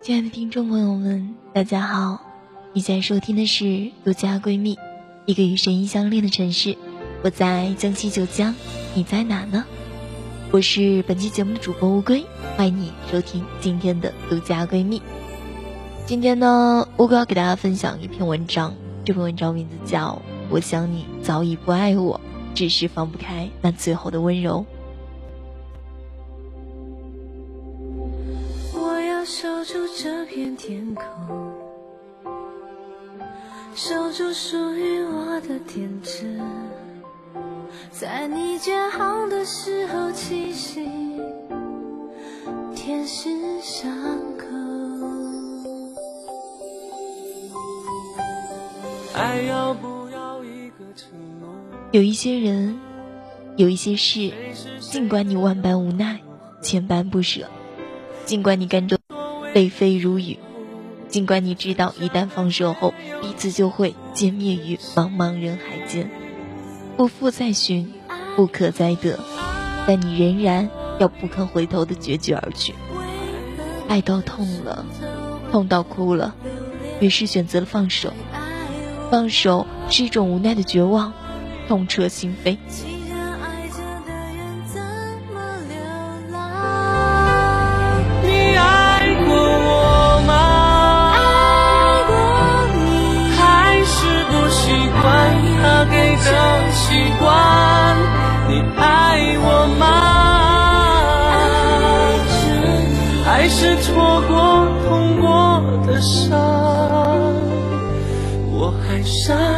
亲爱的听众朋友们，大家好！你在收听的是独家闺蜜，一个与声音相恋的城市。我在江西九江，你在哪呢？我是本期节目的主播乌龟，欢迎你收听今天的独家闺蜜。今天呢，乌龟要给大家分享一篇文章，这篇文章名字叫《我想你早已不爱我，只是放不开那最后的温柔》。守住这片天空，守住属于我的天真，在你建好的时候栖息，天使伤口。爱要不要一个承诺？有一些人，有一些事，尽管你万般无奈，千般不舍，尽管你甘中。泪飞如雨，尽管你知道一旦放手后，彼此就会歼灭于茫茫人海间，不复再寻，不可再得，但你仍然要不肯回头的决绝而去。爱到痛了，痛到哭了，于是选择了放手。放手是一种无奈的绝望，痛彻心扉。习惯你爱我吗？还是错过痛过的伤我还傻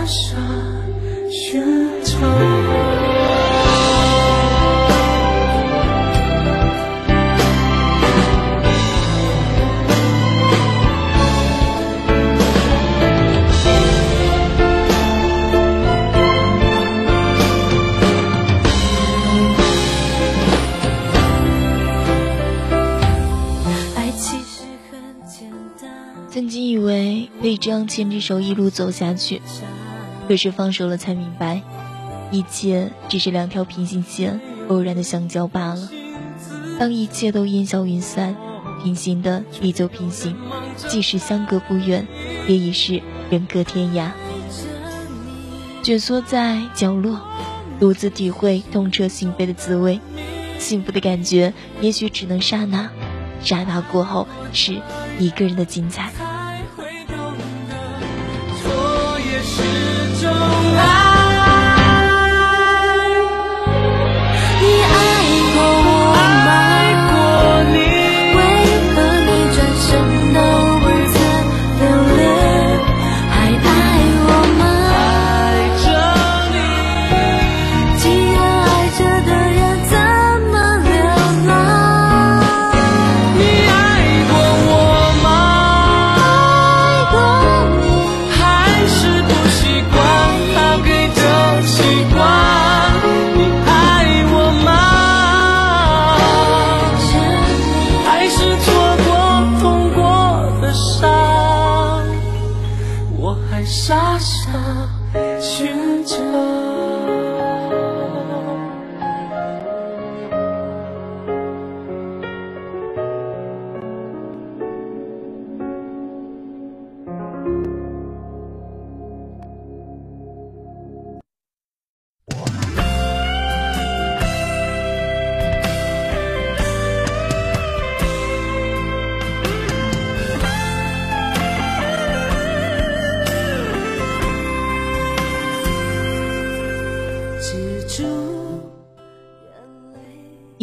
牵着手一路走下去，可是放手了才明白，一切只是两条平行线偶然的相交罢了。当一切都烟消云散，平行的依旧平行，即使相隔不远，也已是人隔天涯。蜷缩在角落，独自体会痛彻心扉的滋味。幸福的感觉，也许只能刹那，刹那过后是一个人的精彩。是种爱。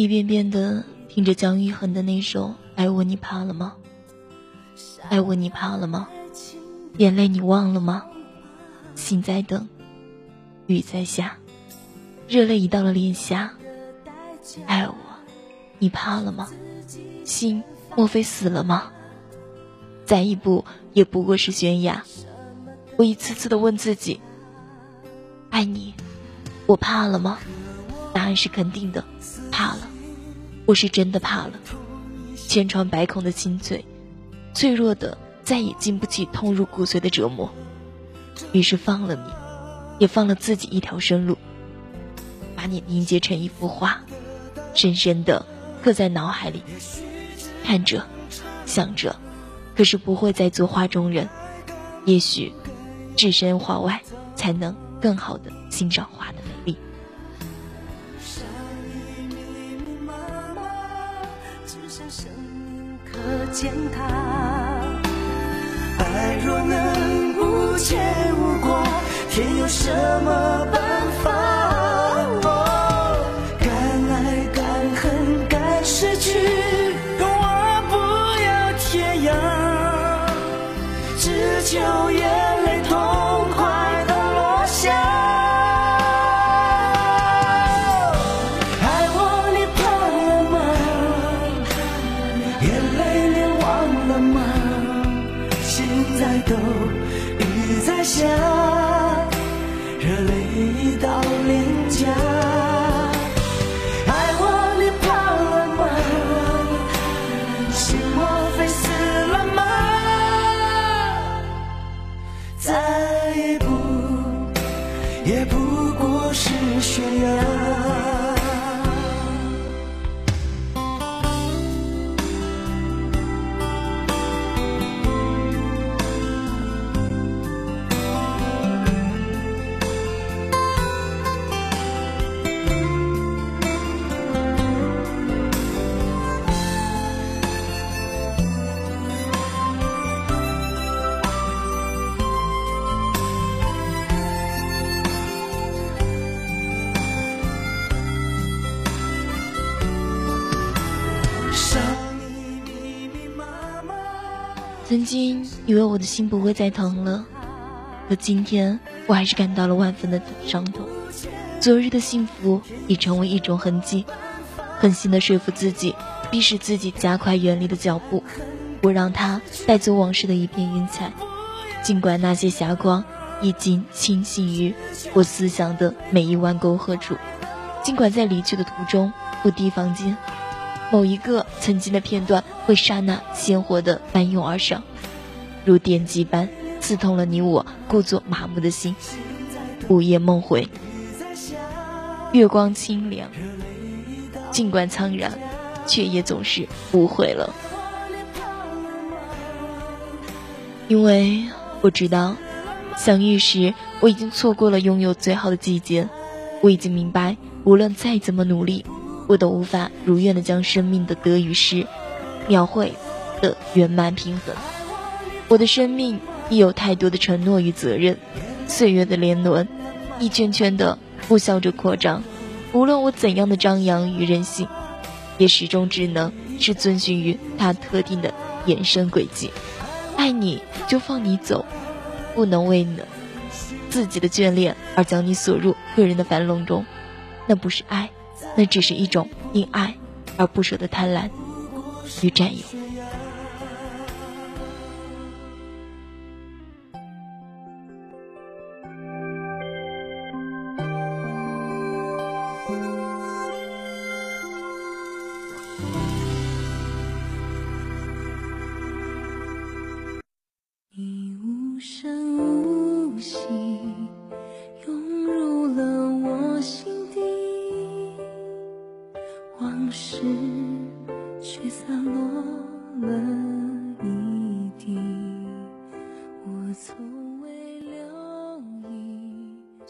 一遍遍的听着姜育恒的那首《爱我你怕了吗》，爱我你怕了吗？眼泪你忘了吗？心在等，雨在下，热泪已到了脸颊。爱我，你怕了吗？心莫非死了吗？再一步也不过是悬崖。我一次次的问自己：爱你，我怕了吗？答案是肯定的，怕了。我是真的怕了，千疮百孔的心碎，脆弱的再也经不起痛入骨髓的折磨，于是放了你，也放了自己一条生路，把你凝结成一幅画，深深的刻在脑海里，看着，想着，可是不会再做画中人。也许，置身画外，才能更好的欣赏画的美践踏。爱若能无牵无挂，天有什么办都，雨在下，热泪已到脸颊。爱我你怕了吗？心莫非死了吗？再不，也不过是悬崖。曾经以为我的心不会再疼了，可今天我还是感到了万分的伤痛。昨日的幸福已成为一种痕迹，狠心的说服自己，逼使自己加快远离的脚步，不让它带走往事的一片云彩。尽管那些霞光已经倾泻于我思想的每一弯沟壑处，尽管在离去的途中不提防间。某一个曾经的片段会刹那鲜活的翻涌而上，如电击般刺痛了你我故作麻木的心。午夜梦回，月光清凉，尽管苍然，却也总是无悔了。因为我知道，相遇时我已经错过了拥有最好的季节，我已经明白，无论再怎么努力。我都无法如愿的将生命的得与失描绘的圆满平衡。我的生命已有太多的承诺与责任，岁月的年轮一圈圈的呼啸着扩张。无论我怎样的张扬与任性，也始终只能是遵循于它特定的延伸轨迹。爱你就放你走，不能为了自己的眷恋而将你锁入个人的樊笼中，那不是爱。那只是一种因爱而不舍的贪婪与占有。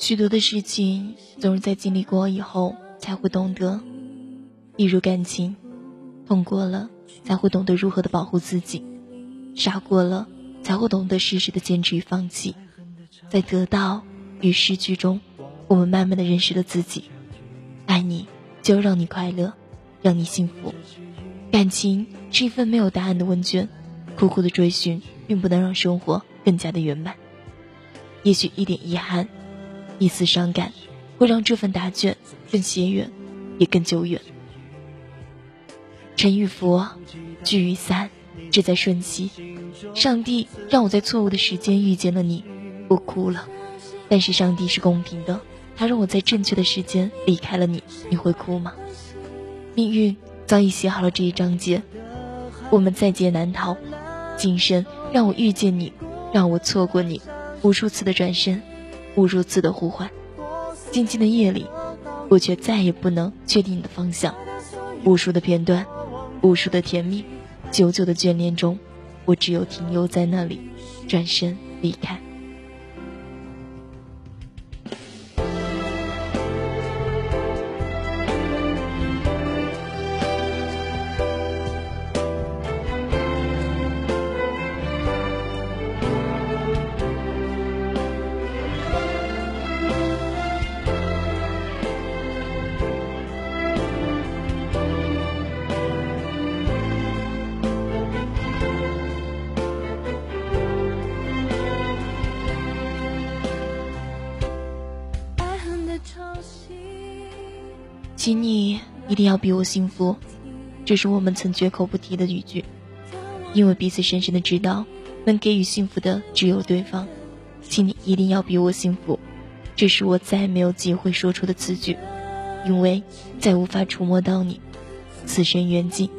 许多的事情总是在经历过以后才会懂得，一如感情，痛过了才会懂得如何的保护自己，傻过了才会懂得适时的坚持与放弃，在得到与失去中，我们慢慢的认识了自己。爱你，就让你快乐，让你幸福。感情是一份没有答案的问卷，苦苦的追寻，并不能让生活更加的圆满。也许一点遗憾。一丝伤感，会让这份答卷更写远，也更久远。尘与佛，聚与散，只在瞬息。上帝让我在错误的时间遇见了你，我哭了。但是上帝是公平的，他让我在正确的时间离开了你，你会哭吗？命运早已写好了这一章节，我们在劫难逃。今生让我遇见你，让我错过你，无数次的转身。无数次的呼唤，静静的夜里，我却再也不能确定你的方向。无数的片段，无数的甜蜜，久久的眷恋中，我只有停留在那里，转身离开。请你一定要比我幸福，这是我们曾绝口不提的语句，因为彼此深深的知道，能给予幸福的只有对方。请你一定要比我幸福，这是我再也没有机会说出的词句，因为再无法触摸到你，此生缘尽。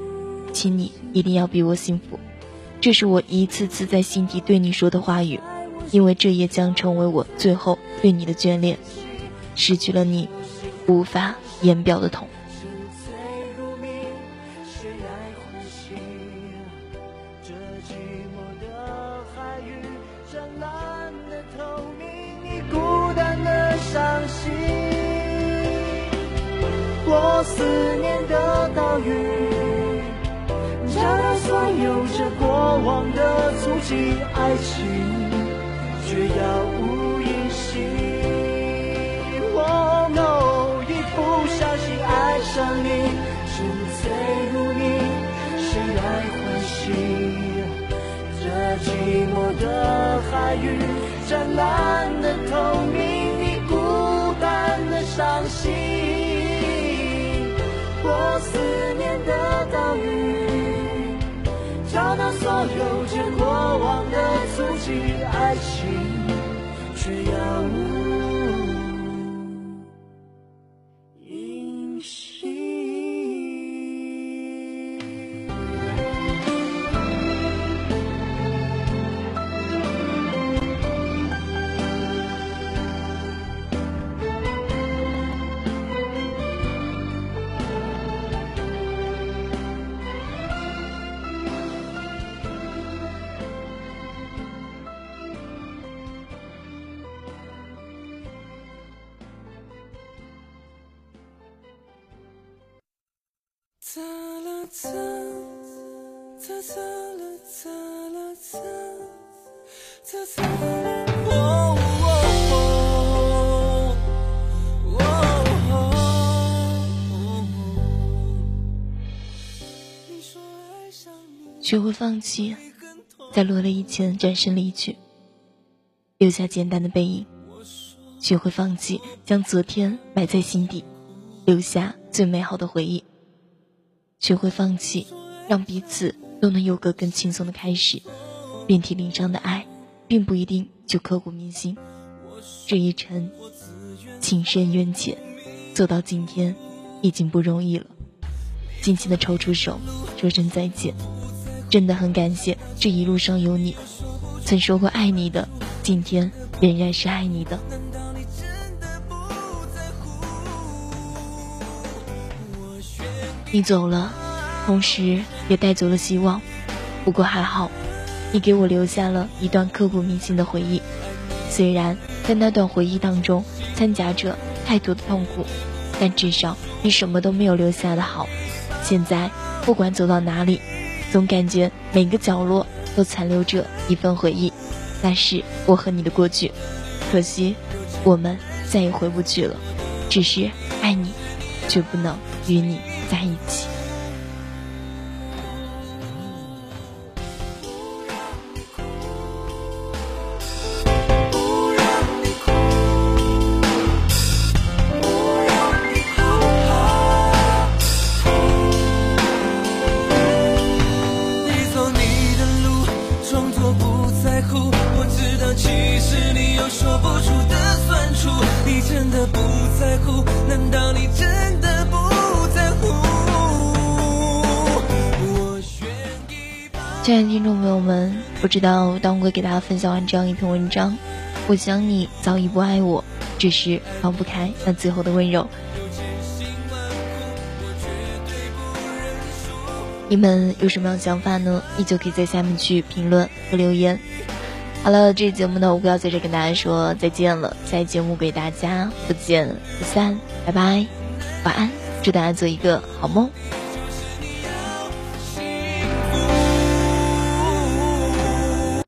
请你一定要比我幸福，这是我一次次在心底对你说的话语，因为这也将成为我最后对你的眷恋。失去了你，无法。言表的痛。我思念的岛屿，找到所有着过往的足迹，爱情却要想你，沉醉如你，谁来唤醒这寂寞的海域？湛蓝的透明，你孤单的伤心。我思念的岛屿，找到所有着过往的足迹，爱情学会放弃，在落泪以前转身离去，留下简单的背影；学会放弃，将昨天埋在心底，留下最美好的回忆；学会放弃，让彼此都能有个更轻松的开始。遍体鳞伤的爱，并不一定就刻骨铭心。这一程，情深缘浅，走到今天，已经不容易了。轻轻的抽出手，说声再见。真的很感谢这一路上有你，曾说过爱你的，今天仍然是爱你的。你走了，同时也带走了希望。不过还好，你给我留下了一段刻骨铭心的回忆。虽然在那段回忆当中掺杂着太多的痛苦，但至少比什么都没有留下的好。现在不管走到哪里。总感觉每个角落都残留着一份回忆，那是我和你的过去。可惜，我们再也回不去了。只是爱你，却不能与你在一起。不知道当我给大家分享完这样一篇文章，我想你早已不爱我，只是放不开那最后的温柔。你们有什么样的想法呢？依旧可以在下面去评论和留言。好了，这期节目呢，我不要在这跟大家说再见了。下期节目给大家不见不散，拜拜，晚安，祝大家做一个好梦。